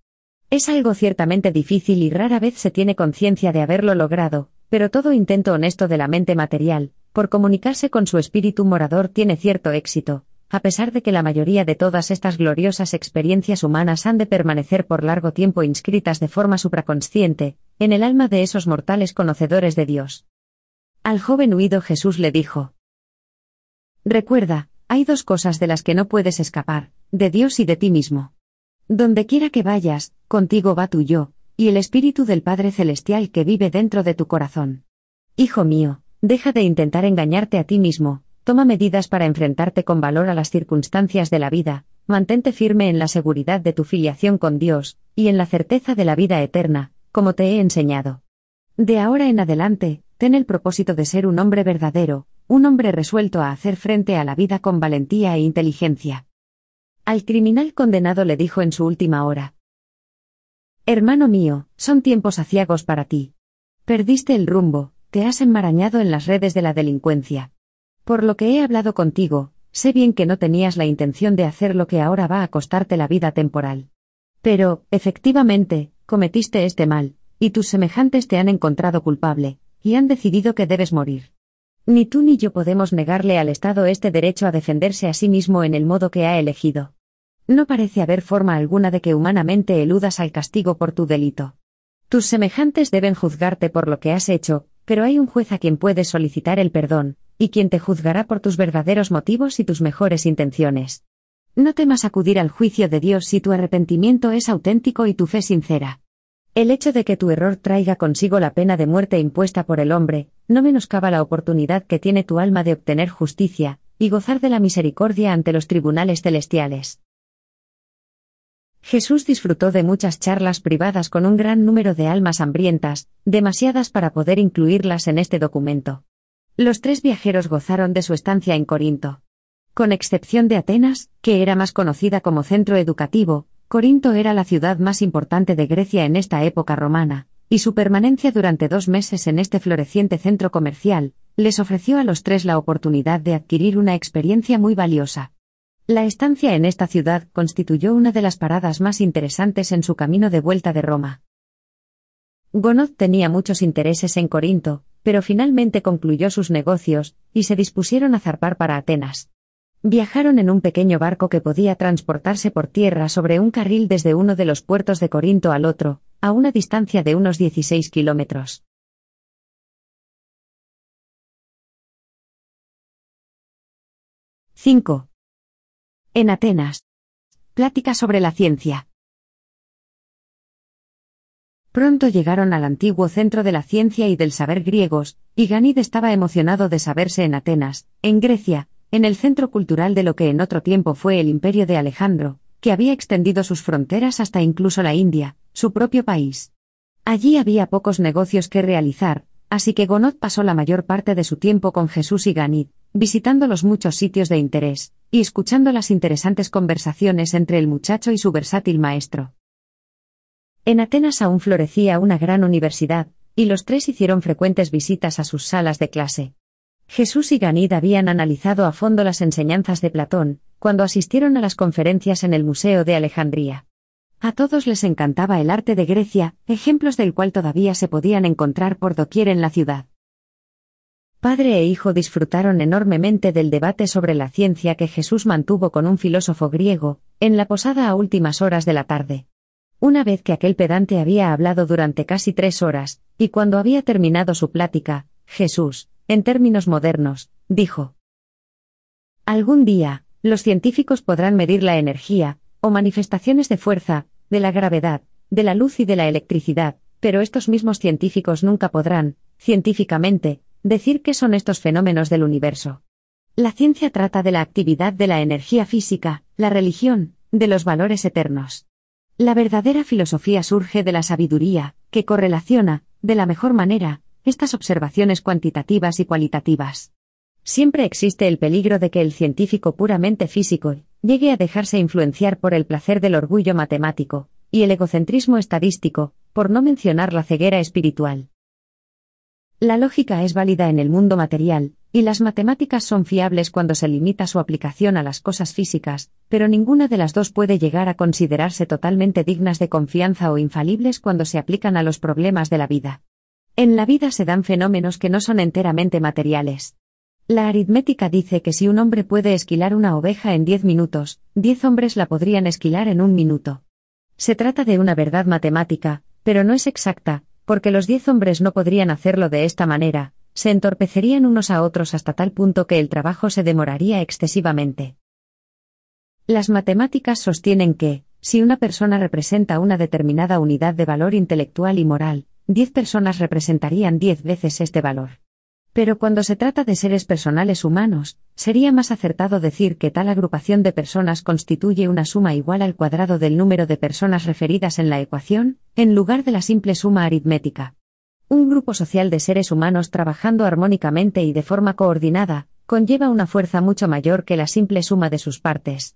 Es algo ciertamente difícil y rara vez se tiene conciencia de haberlo logrado, pero todo intento honesto de la mente material, por comunicarse con su espíritu morador tiene cierto éxito, a pesar de que la mayoría de todas estas gloriosas experiencias humanas han de permanecer por largo tiempo inscritas de forma supraconsciente, en el alma de esos mortales conocedores de Dios. Al joven huido Jesús le dijo, Recuerda, hay dos cosas de las que no puedes escapar, de Dios y de ti mismo. Donde quiera que vayas, contigo va tu yo, y el Espíritu del Padre Celestial que vive dentro de tu corazón. Hijo mío, deja de intentar engañarte a ti mismo, toma medidas para enfrentarte con valor a las circunstancias de la vida, mantente firme en la seguridad de tu filiación con Dios, y en la certeza de la vida eterna, como te he enseñado. De ahora en adelante, ten el propósito de ser un hombre verdadero, un hombre resuelto a hacer frente a la vida con valentía e inteligencia. Al criminal condenado le dijo en su última hora. Hermano mío, son tiempos aciagos para ti. Perdiste el rumbo, te has enmarañado en las redes de la delincuencia. Por lo que he hablado contigo, sé bien que no tenías la intención de hacer lo que ahora va a costarte la vida temporal. Pero, efectivamente, cometiste este mal, y tus semejantes te han encontrado culpable, y han decidido que debes morir. Ni tú ni yo podemos negarle al Estado este derecho a defenderse a sí mismo en el modo que ha elegido. No parece haber forma alguna de que humanamente eludas al castigo por tu delito. Tus semejantes deben juzgarte por lo que has hecho, pero hay un juez a quien puedes solicitar el perdón, y quien te juzgará por tus verdaderos motivos y tus mejores intenciones. No temas acudir al juicio de Dios si tu arrepentimiento es auténtico y tu fe sincera. El hecho de que tu error traiga consigo la pena de muerte impuesta por el hombre, no menoscaba la oportunidad que tiene tu alma de obtener justicia, y gozar de la misericordia ante los tribunales celestiales. Jesús disfrutó de muchas charlas privadas con un gran número de almas hambrientas, demasiadas para poder incluirlas en este documento. Los tres viajeros gozaron de su estancia en Corinto. Con excepción de Atenas, que era más conocida como centro educativo, Corinto era la ciudad más importante de Grecia en esta época romana, y su permanencia durante dos meses en este floreciente centro comercial, les ofreció a los tres la oportunidad de adquirir una experiencia muy valiosa. La estancia en esta ciudad constituyó una de las paradas más interesantes en su camino de vuelta de Roma. Gonod tenía muchos intereses en Corinto, pero finalmente concluyó sus negocios, y se dispusieron a zarpar para Atenas. Viajaron en un pequeño barco que podía transportarse por tierra sobre un carril desde uno de los puertos de Corinto al otro, a una distancia de unos 16 kilómetros. 5. En Atenas. Plática sobre la ciencia. Pronto llegaron al antiguo centro de la ciencia y del saber griegos, y Ganid estaba emocionado de saberse en Atenas, en Grecia, en el centro cultural de lo que en otro tiempo fue el imperio de Alejandro, que había extendido sus fronteras hasta incluso la India, su propio país. Allí había pocos negocios que realizar, así que Gonod pasó la mayor parte de su tiempo con Jesús y Ganid, visitando los muchos sitios de interés, y escuchando las interesantes conversaciones entre el muchacho y su versátil maestro. En Atenas aún florecía una gran universidad, y los tres hicieron frecuentes visitas a sus salas de clase. Jesús y Ganid habían analizado a fondo las enseñanzas de Platón, cuando asistieron a las conferencias en el Museo de Alejandría. A todos les encantaba el arte de Grecia, ejemplos del cual todavía se podían encontrar por doquier en la ciudad. Padre e hijo disfrutaron enormemente del debate sobre la ciencia que Jesús mantuvo con un filósofo griego, en la posada a últimas horas de la tarde. Una vez que aquel pedante había hablado durante casi tres horas, y cuando había terminado su plática, Jesús, en términos modernos, dijo. Algún día, los científicos podrán medir la energía, o manifestaciones de fuerza, de la gravedad, de la luz y de la electricidad, pero estos mismos científicos nunca podrán, científicamente, decir qué son estos fenómenos del universo. La ciencia trata de la actividad de la energía física, la religión, de los valores eternos. La verdadera filosofía surge de la sabiduría, que correlaciona, de la mejor manera, estas observaciones cuantitativas y cualitativas. Siempre existe el peligro de que el científico puramente físico llegue a dejarse influenciar por el placer del orgullo matemático, y el egocentrismo estadístico, por no mencionar la ceguera espiritual. La lógica es válida en el mundo material, y las matemáticas son fiables cuando se limita su aplicación a las cosas físicas, pero ninguna de las dos puede llegar a considerarse totalmente dignas de confianza o infalibles cuando se aplican a los problemas de la vida. En la vida se dan fenómenos que no son enteramente materiales. La aritmética dice que si un hombre puede esquilar una oveja en diez minutos, diez hombres la podrían esquilar en un minuto. Se trata de una verdad matemática, pero no es exacta, porque los diez hombres no podrían hacerlo de esta manera, se entorpecerían unos a otros hasta tal punto que el trabajo se demoraría excesivamente. Las matemáticas sostienen que, Si una persona representa una determinada unidad de valor intelectual y moral, 10 personas representarían 10 veces este valor. Pero cuando se trata de seres personales humanos, sería más acertado decir que tal agrupación de personas constituye una suma igual al cuadrado del número de personas referidas en la ecuación, en lugar de la simple suma aritmética. Un grupo social de seres humanos trabajando armónicamente y de forma coordinada, conlleva una fuerza mucho mayor que la simple suma de sus partes.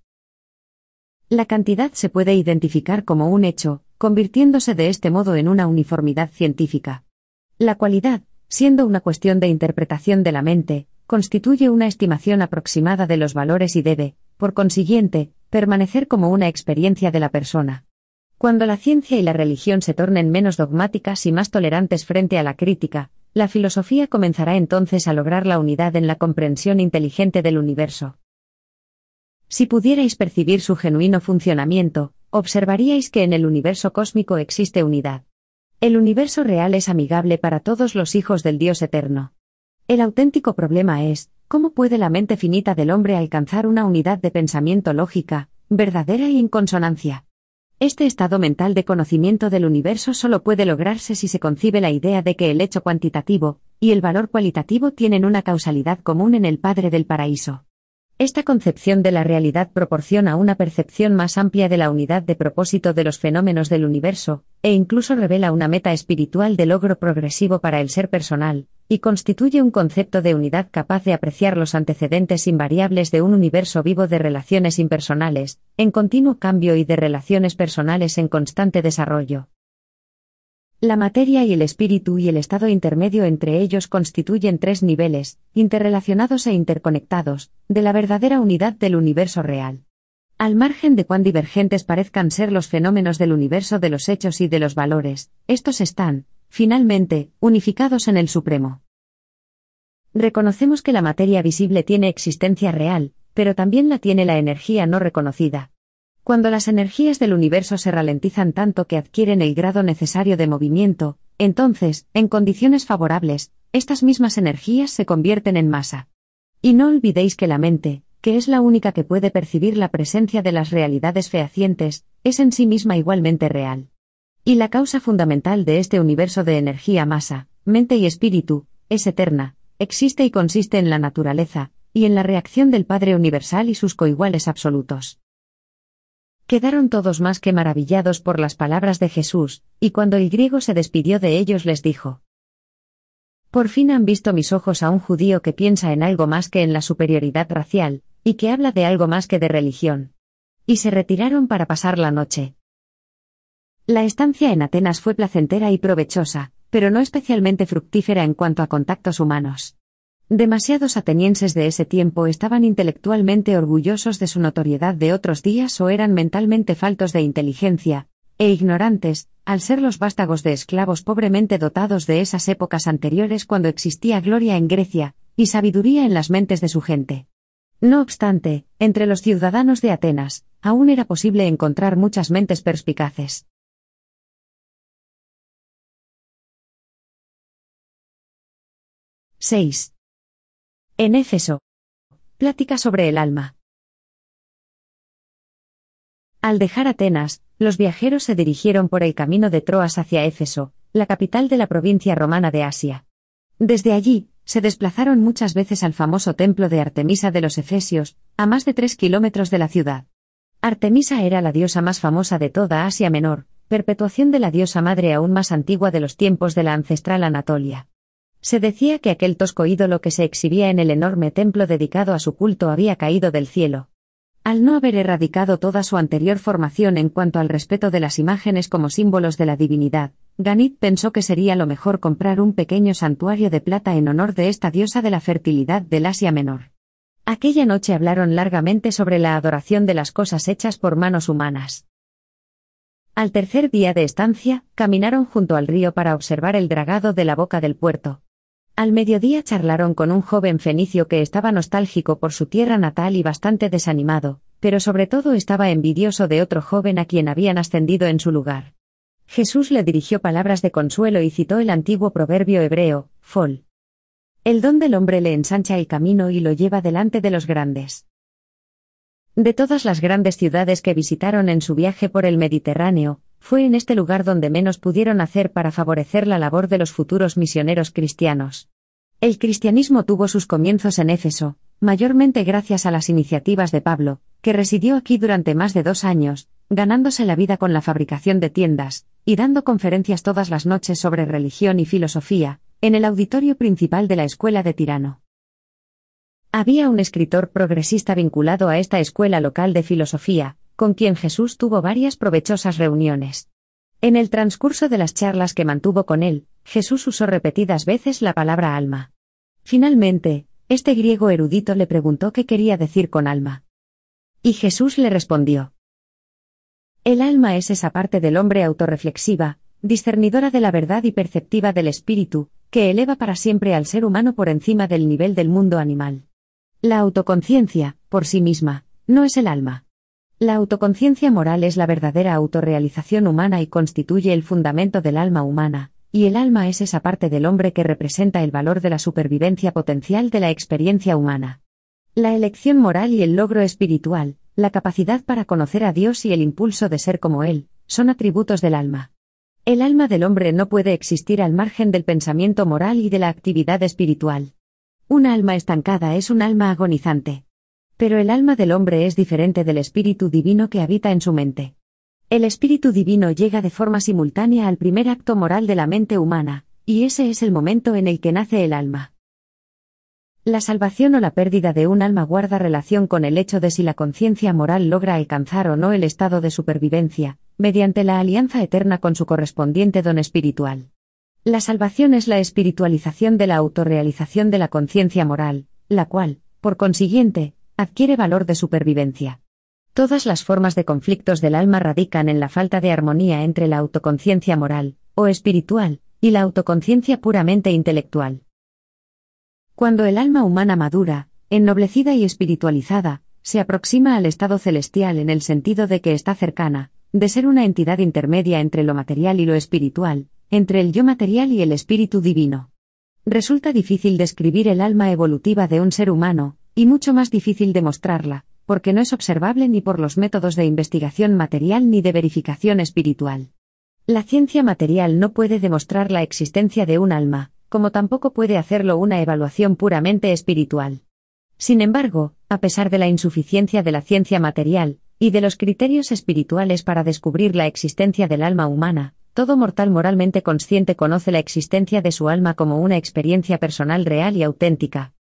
La cantidad se puede identificar como un hecho, convirtiéndose de este modo en una uniformidad científica. La cualidad, siendo una cuestión de interpretación de la mente, constituye una estimación aproximada de los valores y debe, por consiguiente, permanecer como una experiencia de la persona. Cuando la ciencia y la religión se tornen menos dogmáticas y más tolerantes frente a la crítica, la filosofía comenzará entonces a lograr la unidad en la comprensión inteligente del universo. Si pudierais percibir su genuino funcionamiento, observaríais que en el universo cósmico existe unidad. El universo real es amigable para todos los hijos del Dios eterno. El auténtico problema es, ¿cómo puede la mente finita del hombre alcanzar una unidad de pensamiento lógica, verdadera y en consonancia? Este estado mental de conocimiento del universo solo puede lograrse si se concibe la idea de que el hecho cuantitativo y el valor cualitativo tienen una causalidad común en el Padre del Paraíso. Esta concepción de la realidad proporciona una percepción más amplia de la unidad de propósito de los fenómenos del universo, e incluso revela una meta espiritual de logro progresivo para el ser personal, y constituye un concepto de unidad capaz de apreciar los antecedentes invariables de un universo vivo de relaciones impersonales, en continuo cambio y de relaciones personales en constante desarrollo. La materia y el espíritu y el estado intermedio entre ellos constituyen tres niveles, interrelacionados e interconectados, de la verdadera unidad del universo real. Al margen de cuán divergentes parezcan ser los fenómenos del universo de los hechos y de los valores, estos están, finalmente, unificados en el Supremo. Reconocemos que la materia visible tiene existencia real, pero también la tiene la energía no reconocida. Cuando las energías del universo se ralentizan tanto que adquieren el grado necesario de movimiento, entonces, en condiciones favorables, estas mismas energías se convierten en masa. Y no olvidéis que la mente, que es la única que puede percibir la presencia de las realidades fehacientes, es en sí misma igualmente real. Y la causa fundamental de este universo de energía masa, mente y espíritu, es eterna, existe y consiste en la naturaleza, y en la reacción del Padre Universal y sus coiguales absolutos. Quedaron todos más que maravillados por las palabras de Jesús, y cuando el griego se despidió de ellos les dijo, Por fin han visto mis ojos a un judío que piensa en algo más que en la superioridad racial, y que habla de algo más que de religión. Y se retiraron para pasar la noche. La estancia en Atenas fue placentera y provechosa, pero no especialmente fructífera en cuanto a contactos humanos. Demasiados atenienses de ese tiempo estaban intelectualmente orgullosos de su notoriedad de otros días o eran mentalmente faltos de inteligencia, e ignorantes, al ser los vástagos de esclavos pobremente dotados de esas épocas anteriores cuando existía gloria en Grecia, y sabiduría en las mentes de su gente. No obstante, entre los ciudadanos de Atenas, aún era posible encontrar muchas mentes perspicaces. 6. En Éfeso. Plática sobre el alma. Al dejar Atenas, los viajeros se dirigieron por el camino de Troas hacia Éfeso, la capital de la provincia romana de Asia. Desde allí, se desplazaron muchas veces al famoso templo de Artemisa de los Efesios, a más de tres kilómetros de la ciudad. Artemisa era la diosa más famosa de toda Asia Menor, perpetuación de la diosa madre aún más antigua de los tiempos de la ancestral Anatolia. Se decía que aquel tosco ídolo que se exhibía en el enorme templo dedicado a su culto había caído del cielo. Al no haber erradicado toda su anterior formación en cuanto al respeto de las imágenes como símbolos de la divinidad, Ganit pensó que sería lo mejor comprar un pequeño santuario de plata en honor de esta diosa de la fertilidad del Asia Menor. Aquella noche hablaron largamente sobre la adoración de las cosas hechas por manos humanas. Al tercer día de estancia, caminaron junto al río para observar el dragado de la boca del puerto. Al mediodía charlaron con un joven fenicio que estaba nostálgico por su tierra natal y bastante desanimado, pero sobre todo estaba envidioso de otro joven a quien habían ascendido en su lugar. Jesús le dirigió palabras de consuelo y citó el antiguo proverbio hebreo, Fol. El don del hombre le ensancha el camino y lo lleva delante de los grandes. De todas las grandes ciudades que visitaron en su viaje por el Mediterráneo, fue en este lugar donde menos pudieron hacer para favorecer la labor de los futuros misioneros cristianos. El cristianismo tuvo sus comienzos en Éfeso, mayormente gracias a las iniciativas de Pablo, que residió aquí durante más de dos años, ganándose la vida con la fabricación de tiendas, y dando conferencias todas las noches sobre religión y filosofía, en el auditorio principal de la escuela de Tirano. Había un escritor progresista vinculado a esta escuela local de filosofía, con quien Jesús tuvo varias provechosas reuniones. En el transcurso de las charlas que mantuvo con él, Jesús usó repetidas veces la palabra alma. Finalmente, este griego erudito le preguntó qué quería decir con alma. Y Jesús le respondió. El alma es esa parte del hombre autorreflexiva, discernidora de la verdad y perceptiva del espíritu, que eleva para siempre al ser humano por encima del nivel del mundo animal. La autoconciencia, por sí misma, no es el alma. La autoconciencia moral es la verdadera autorrealización humana y constituye el fundamento del alma humana, y el alma es esa parte del hombre que representa el valor de la supervivencia potencial de la experiencia humana. La elección moral y el logro espiritual, la capacidad para conocer a Dios y el impulso de ser como Él, son atributos del alma. El alma del hombre no puede existir al margen del pensamiento moral y de la actividad espiritual. Un alma estancada es un alma agonizante. Pero el alma del hombre es diferente del espíritu divino que habita en su mente. El espíritu divino llega de forma simultánea al primer acto moral de la mente humana, y ese es el momento en el que nace el alma. La salvación o la pérdida de un alma guarda relación con el hecho de si la conciencia moral logra alcanzar o no el estado de supervivencia, mediante la alianza eterna con su correspondiente don espiritual. La salvación es la espiritualización de la autorrealización de la conciencia moral, la cual, por consiguiente, adquiere valor de supervivencia. Todas las formas de conflictos del alma radican en la falta de armonía entre la autoconciencia moral, o espiritual, y la autoconciencia puramente intelectual. Cuando el alma humana madura, ennoblecida y espiritualizada, se aproxima al estado celestial en el sentido de que está cercana, de ser una entidad intermedia entre lo material y lo espiritual, entre el yo material y el espíritu divino. Resulta difícil describir el alma evolutiva de un ser humano, y mucho más difícil demostrarla, porque no es observable ni por los métodos de investigación material ni de verificación espiritual. La ciencia material no puede demostrar la existencia de un alma, como tampoco puede hacerlo una evaluación puramente espiritual. Sin embargo, a pesar de la insuficiencia de la ciencia material, y de los criterios espirituales para descubrir la existencia del alma humana, todo mortal moralmente consciente conoce la existencia de su alma como una experiencia personal real y auténtica.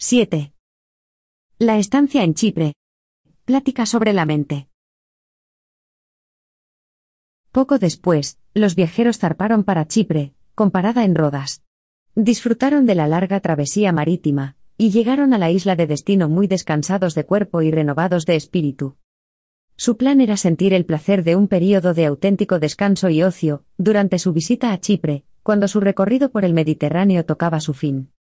—7. La estancia en Chipre. Plática sobre la mente. Poco después, los viajeros zarparon para Chipre, con parada en Rodas. Disfrutaron de la larga travesía marítima, y llegaron a la isla de destino muy descansados de cuerpo y renovados de espíritu. Su plan era sentir el placer de un período de auténtico descanso y ocio, durante su visita a Chipre, cuando su recorrido por el Mediterráneo tocaba su fin.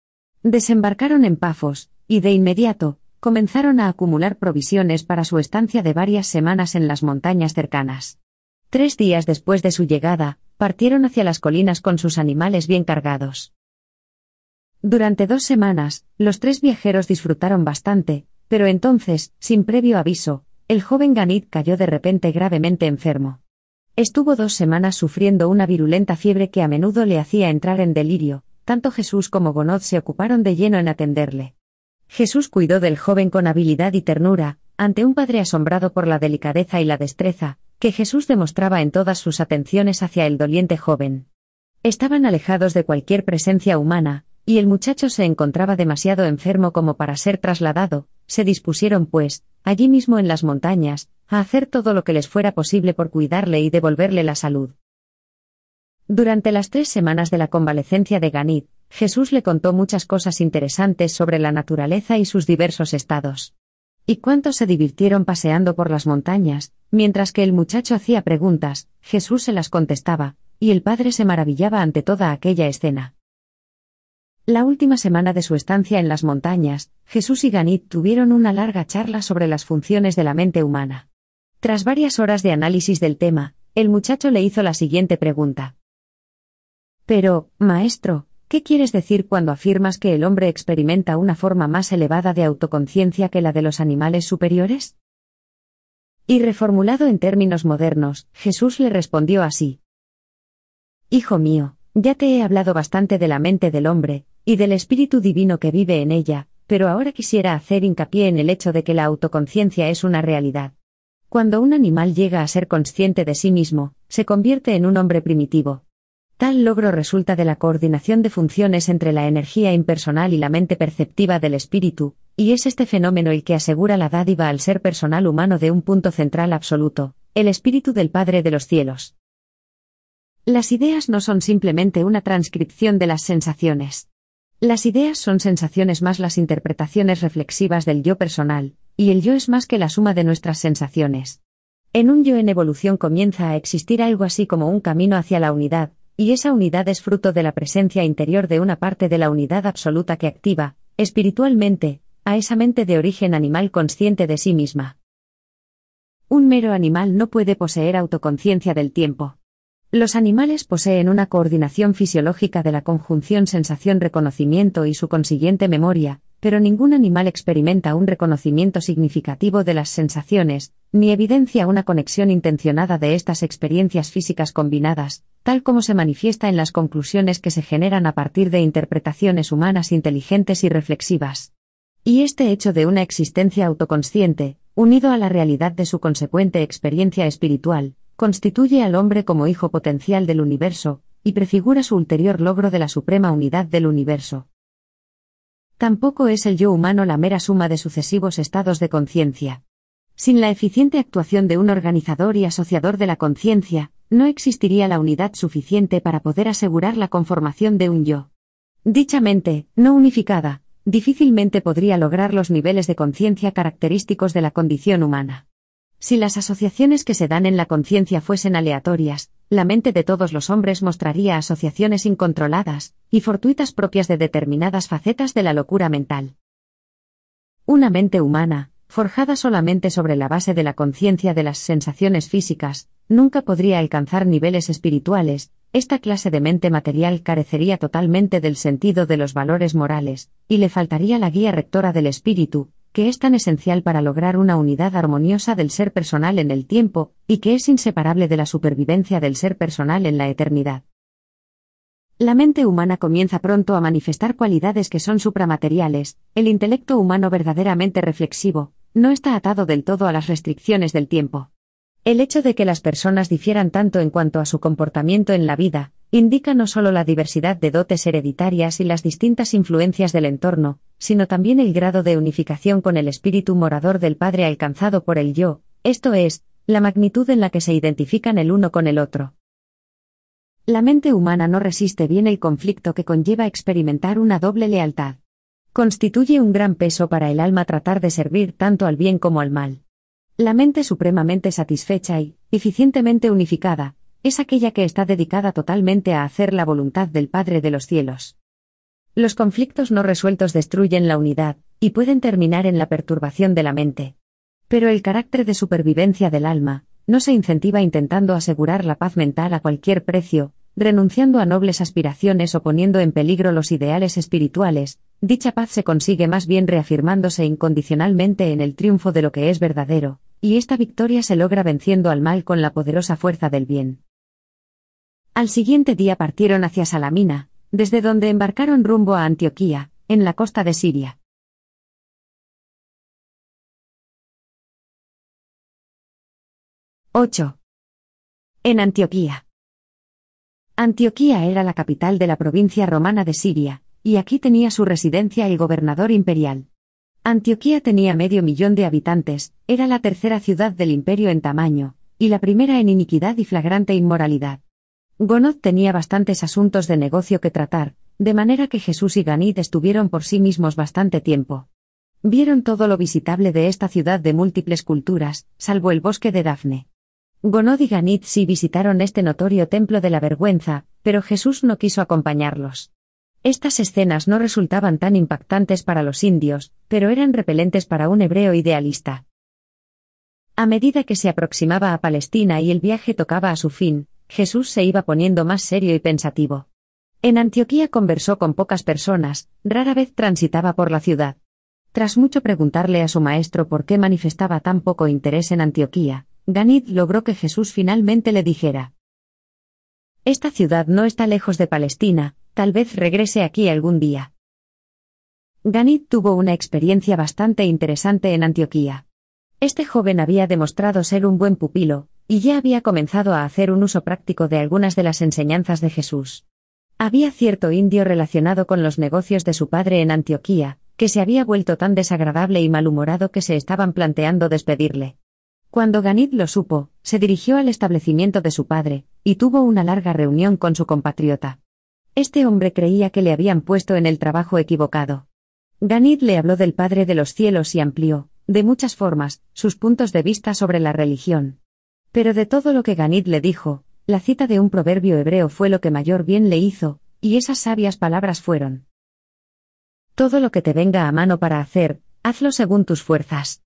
Desembarcaron en Pafos, y de inmediato, comenzaron a acumular provisiones para su estancia de varias semanas en las montañas cercanas. Tres días después de su llegada, partieron hacia las colinas con sus animales bien cargados. Durante dos semanas, los tres viajeros disfrutaron bastante, pero entonces, sin previo aviso, el joven Ganit cayó de repente gravemente enfermo. Estuvo dos semanas sufriendo una virulenta fiebre que a menudo le hacía entrar en delirio, tanto Jesús como Gonod se ocuparon de lleno en atenderle. Jesús cuidó del joven con habilidad y ternura, ante un padre asombrado por la delicadeza y la destreza, que Jesús demostraba en todas sus atenciones hacia el doliente joven. Estaban alejados de cualquier presencia humana, y el muchacho se encontraba demasiado enfermo como para ser trasladado, se dispusieron, pues, allí mismo en las montañas, a hacer todo lo que les fuera posible por cuidarle y devolverle la salud. Durante las tres semanas de la convalecencia de Ganit, Jesús le contó muchas cosas interesantes sobre la naturaleza y sus diversos estados. Y cuántos se divirtieron paseando por las montañas, mientras que el muchacho hacía preguntas, Jesús se las contestaba, y el padre se maravillaba ante toda aquella escena. La última semana de su estancia en las montañas, Jesús y Ganit tuvieron una larga charla sobre las funciones de la mente humana. Tras varias horas de análisis del tema, el muchacho le hizo la siguiente pregunta. Pero, maestro, ¿Qué quieres decir cuando afirmas que el hombre experimenta una forma más elevada de autoconciencia que la de los animales superiores? Y reformulado en términos modernos, Jesús le respondió así. Hijo mío, ya te he hablado bastante de la mente del hombre, y del espíritu divino que vive en ella, pero ahora quisiera hacer hincapié en el hecho de que la autoconciencia es una realidad. Cuando un animal llega a ser consciente de sí mismo, se convierte en un hombre primitivo, Tal logro resulta de la coordinación de funciones entre la energía impersonal y la mente perceptiva del espíritu, y es este fenómeno el que asegura la dádiva al ser personal humano de un punto central absoluto, el espíritu del Padre de los cielos. Las ideas no son simplemente una transcripción de las sensaciones. Las ideas son sensaciones más las interpretaciones reflexivas del yo personal, y el yo es más que la suma de nuestras sensaciones. En un yo en evolución comienza a existir algo así como un camino hacia la unidad, y esa unidad es fruto de la presencia interior de una parte de la unidad absoluta que activa, espiritualmente, a esa mente de origen animal consciente de sí misma. Un mero animal no puede poseer autoconciencia del tiempo. Los animales poseen una coordinación fisiológica de la conjunción sensación-reconocimiento y su consiguiente memoria, pero ningún animal experimenta un reconocimiento significativo de las sensaciones, ni evidencia una conexión intencionada de estas experiencias físicas combinadas, tal como se manifiesta en las conclusiones que se generan a partir de interpretaciones humanas inteligentes y reflexivas. Y este hecho de una existencia autoconsciente, unido a la realidad de su consecuente experiencia espiritual, constituye al hombre como hijo potencial del universo, y prefigura su ulterior logro de la suprema unidad del universo. Tampoco es el yo humano la mera suma de sucesivos estados de conciencia. Sin la eficiente actuación de un organizador y asociador de la conciencia, no existiría la unidad suficiente para poder asegurar la conformación de un yo. Dicha mente, no unificada, difícilmente podría lograr los niveles de conciencia característicos de la condición humana. Si las asociaciones que se dan en la conciencia fuesen aleatorias, la mente de todos los hombres mostraría asociaciones incontroladas y fortuitas propias de determinadas facetas de la locura mental. Una mente humana, forjada solamente sobre la base de la conciencia de las sensaciones físicas, nunca podría alcanzar niveles espirituales, esta clase de mente material carecería totalmente del sentido de los valores morales, y le faltaría la guía rectora del espíritu, que es tan esencial para lograr una unidad armoniosa del ser personal en el tiempo, y que es inseparable de la supervivencia del ser personal en la eternidad. La mente humana comienza pronto a manifestar cualidades que son supramateriales, el intelecto humano verdaderamente reflexivo, no está atado del todo a las restricciones del tiempo. El hecho de que las personas difieran tanto en cuanto a su comportamiento en la vida, indica no solo la diversidad de dotes hereditarias y las distintas influencias del entorno, sino también el grado de unificación con el espíritu morador del Padre alcanzado por el yo, esto es, la magnitud en la que se identifican el uno con el otro. La mente humana no resiste bien el conflicto que conlleva experimentar una doble lealtad. Constituye un gran peso para el alma tratar de servir tanto al bien como al mal. La mente supremamente satisfecha y, eficientemente unificada, es aquella que está dedicada totalmente a hacer la voluntad del Padre de los cielos. Los conflictos no resueltos destruyen la unidad, y pueden terminar en la perturbación de la mente. Pero el carácter de supervivencia del alma, no se incentiva intentando asegurar la paz mental a cualquier precio, renunciando a nobles aspiraciones o poniendo en peligro los ideales espirituales, dicha paz se consigue más bien reafirmándose incondicionalmente en el triunfo de lo que es verdadero, y esta victoria se logra venciendo al mal con la poderosa fuerza del bien. Al siguiente día partieron hacia Salamina, desde donde embarcaron rumbo a Antioquía, en la costa de Siria. ¡8! En Antioquía. Antioquía era la capital de la provincia romana de Siria, y aquí tenía su residencia el gobernador imperial. Antioquía tenía medio millón de habitantes, era la tercera ciudad del imperio en tamaño, y la primera en iniquidad y flagrante inmoralidad. Gonod tenía bastantes asuntos de negocio que tratar, de manera que Jesús y Ganit estuvieron por sí mismos bastante tiempo. Vieron todo lo visitable de esta ciudad de múltiples culturas, salvo el bosque de Dafne. Gonod y Ganit sí visitaron este notorio templo de la vergüenza, pero Jesús no quiso acompañarlos. Estas escenas no resultaban tan impactantes para los indios, pero eran repelentes para un hebreo idealista. A medida que se aproximaba a Palestina y el viaje tocaba a su fin, Jesús se iba poniendo más serio y pensativo. En Antioquía conversó con pocas personas, rara vez transitaba por la ciudad. Tras mucho preguntarle a su maestro por qué manifestaba tan poco interés en Antioquía, Ganit logró que Jesús finalmente le dijera. Esta ciudad no está lejos de Palestina, tal vez regrese aquí algún día. Ganit tuvo una experiencia bastante interesante en Antioquía. Este joven había demostrado ser un buen pupilo, y ya había comenzado a hacer un uso práctico de algunas de las enseñanzas de Jesús. Había cierto indio relacionado con los negocios de su padre en Antioquía, que se había vuelto tan desagradable y malhumorado que se estaban planteando despedirle. Cuando Ganit lo supo, se dirigió al establecimiento de su padre, y tuvo una larga reunión con su compatriota. Este hombre creía que le habían puesto en el trabajo equivocado. Ganit le habló del Padre de los cielos y amplió, de muchas formas, sus puntos de vista sobre la religión. Pero de todo lo que Ganit le dijo, la cita de un proverbio hebreo fue lo que mayor bien le hizo, y esas sabias palabras fueron. Todo lo que te venga a mano para hacer, hazlo según tus fuerzas.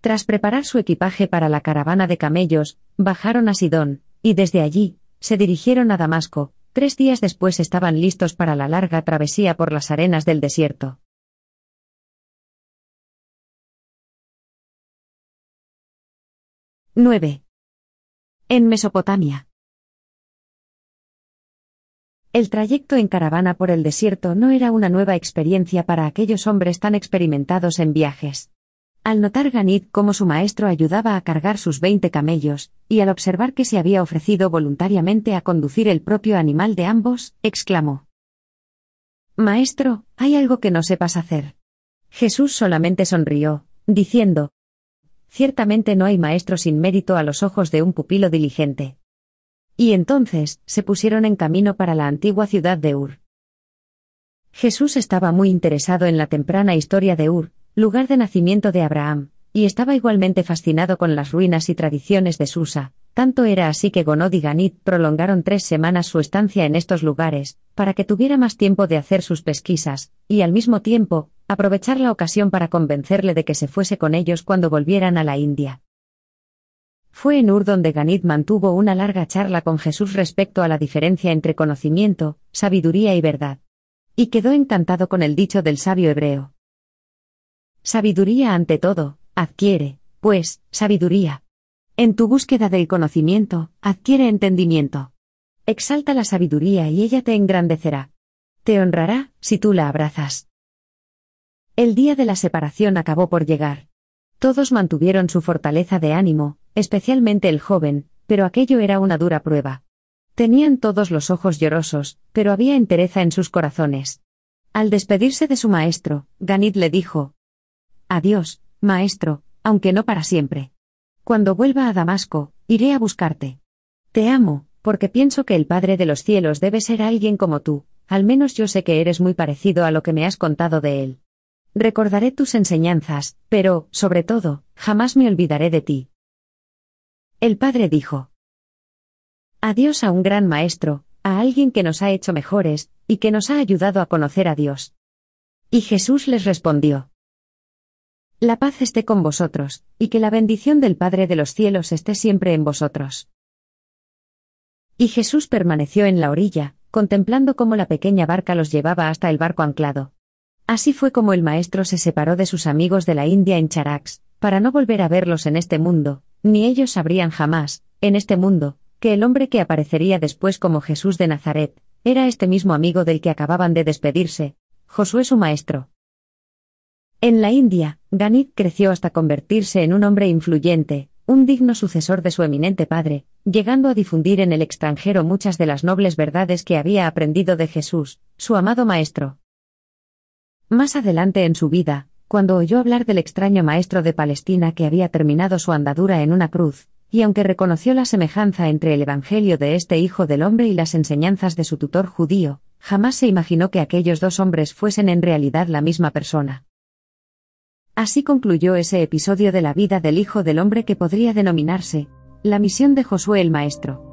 Tras preparar su equipaje para la caravana de camellos, bajaron a Sidón, y desde allí, se dirigieron a Damasco, tres días después estaban listos para la larga travesía por las arenas del desierto. ¡9! En Mesopotamia. El trayecto en caravana por el desierto no era una nueva experiencia para aquellos hombres tan experimentados en viajes. Al notar Ganit cómo su maestro ayudaba a cargar sus veinte camellos, y al observar que se había ofrecido voluntariamente a conducir el propio animal de ambos, exclamó. Maestro, hay algo que no sepas hacer. Jesús solamente sonrió, diciendo, Ciertamente no hay maestro sin mérito a los ojos de un pupilo diligente. Y entonces, se pusieron en camino para la antigua ciudad de Ur. Jesús estaba muy interesado en la temprana historia de Ur, lugar de nacimiento de Abraham, y estaba igualmente fascinado con las ruinas y tradiciones de Susa, tanto era así que Gonod y Ganit prolongaron tres semanas su estancia en estos lugares, para que tuviera más tiempo de hacer sus pesquisas, y al mismo tiempo, aprovechar la ocasión para convencerle de que se fuese con ellos cuando volvieran a la India. Fue en Ur donde Ganit mantuvo una larga charla con Jesús respecto a la diferencia entre conocimiento, sabiduría y verdad. Y quedó encantado con el dicho del sabio hebreo. Sabiduría ante todo, adquiere, pues, sabiduría. En tu búsqueda del conocimiento, adquiere entendimiento. Exalta la sabiduría y ella te engrandecerá. Te honrará, si tú la abrazas. El día de la separación acabó por llegar. Todos mantuvieron su fortaleza de ánimo, especialmente el joven, pero aquello era una dura prueba. Tenían todos los ojos llorosos, pero había entereza en sus corazones. Al despedirse de su maestro, Ganit le dijo, Adiós, maestro, aunque no para siempre. Cuando vuelva a Damasco, iré a buscarte. Te amo, porque pienso que el Padre de los cielos debe ser alguien como tú, al menos yo sé que eres muy parecido a lo que me has contado de él. Recordaré tus enseñanzas, pero, sobre todo, jamás me olvidaré de ti. El padre dijo. Adiós a un gran maestro, a alguien que nos ha hecho mejores, y que nos ha ayudado a conocer a Dios. Y Jesús les respondió. La paz esté con vosotros, y que la bendición del Padre de los cielos esté siempre en vosotros. Y Jesús permaneció en la orilla, contemplando cómo la pequeña barca los llevaba hasta el barco anclado. Así fue como el maestro se separó de sus amigos de la India en Charax, para no volver a verlos en este mundo, ni ellos sabrían jamás, en este mundo, que el hombre que aparecería después como Jesús de Nazaret, era este mismo amigo del que acababan de despedirse, Josué su maestro. En la India, Ganit creció hasta convertirse en un hombre influyente, un digno sucesor de su eminente padre, llegando a difundir en el extranjero muchas de las nobles verdades que había aprendido de Jesús, su amado maestro. Más adelante en su vida, cuando oyó hablar del extraño maestro de Palestina que había terminado su andadura en una cruz, y aunque reconoció la semejanza entre el Evangelio de este Hijo del Hombre y las enseñanzas de su tutor judío, jamás se imaginó que aquellos dos hombres fuesen en realidad la misma persona. Así concluyó ese episodio de la vida del Hijo del Hombre que podría denominarse, la misión de Josué el Maestro.